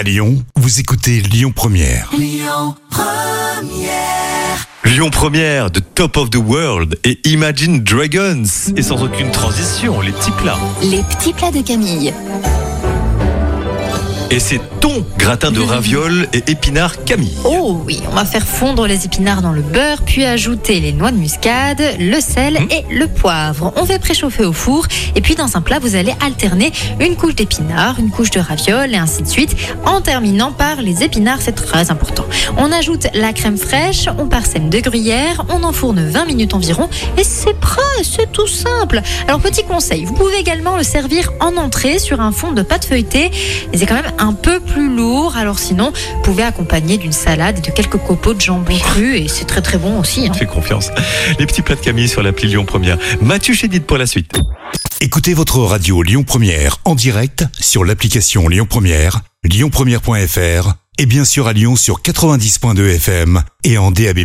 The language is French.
À Lyon, vous écoutez Lyon Première. Lyon Première de Top of the World et Imagine Dragons. Et sans aucune transition, les petits plats. Les petits plats de Camille. Et c'est ton gratin de ravioles et épinards Camille. Oh oui, on va faire fondre les épinards dans le beurre, puis ajouter les noix de muscade, le sel et le poivre. On fait préchauffer au four et puis dans un plat, vous allez alterner une couche d'épinards, une couche de ravioles et ainsi de suite, en terminant par les épinards, c'est très important. On ajoute la crème fraîche, on parsème de gruyère, on enfourne 20 minutes environ et c'est prêt, c'est tout simple. Alors petit conseil, vous pouvez également le servir en entrée sur un fond de pâte feuilletée, mais c'est quand même un peu plus lourd. Alors sinon, vous pouvez accompagner d'une salade et de quelques copeaux de jambon cru et c'est très très bon aussi. hein. Fais confiance. Les petits plats de Camille sur l'appli Lyon Première. Mathieu Chédid pour la suite. Écoutez votre radio Lyon Première en direct sur l'application Lyon Première, lyonpremière.fr et bien sûr à Lyon sur 90.2 FM et en DAB+.